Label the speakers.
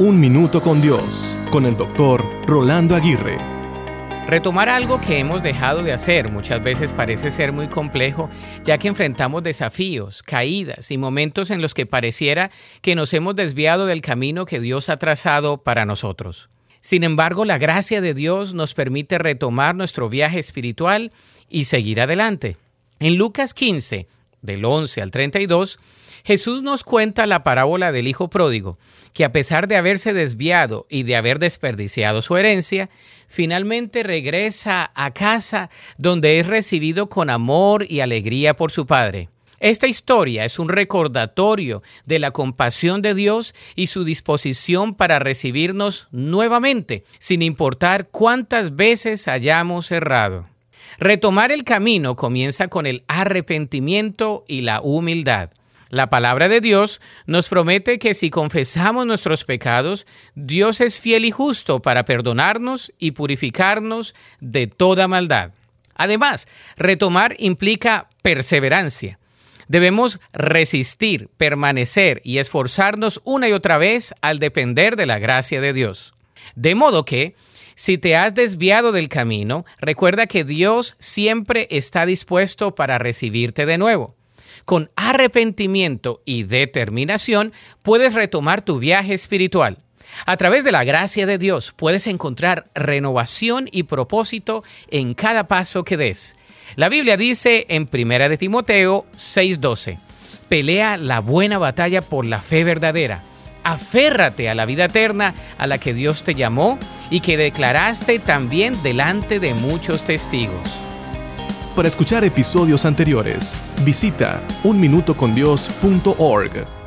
Speaker 1: Un Minuto con Dios, con el doctor Rolando Aguirre.
Speaker 2: Retomar algo que hemos dejado de hacer muchas veces parece ser muy complejo, ya que enfrentamos desafíos, caídas y momentos en los que pareciera que nos hemos desviado del camino que Dios ha trazado para nosotros. Sin embargo, la gracia de Dios nos permite retomar nuestro viaje espiritual y seguir adelante. En Lucas 15, del 11 al 32, Jesús nos cuenta la parábola del Hijo Pródigo, que a pesar de haberse desviado y de haber desperdiciado su herencia, finalmente regresa a casa donde es recibido con amor y alegría por su Padre. Esta historia es un recordatorio de la compasión de Dios y su disposición para recibirnos nuevamente, sin importar cuántas veces hayamos errado. Retomar el camino comienza con el arrepentimiento y la humildad. La palabra de Dios nos promete que si confesamos nuestros pecados, Dios es fiel y justo para perdonarnos y purificarnos de toda maldad. Además, retomar implica perseverancia. Debemos resistir, permanecer y esforzarnos una y otra vez al depender de la gracia de Dios. De modo que, si te has desviado del camino, recuerda que Dios siempre está dispuesto para recibirte de nuevo. Con arrepentimiento y determinación puedes retomar tu viaje espiritual. A través de la gracia de Dios puedes encontrar renovación y propósito en cada paso que des. La Biblia dice en 1 de Timoteo 6:12, pelea la buena batalla por la fe verdadera. Aférrate a la vida eterna a la que Dios te llamó y que declaraste también delante de muchos testigos.
Speaker 1: Para escuchar episodios anteriores, visita unminutocondios.org.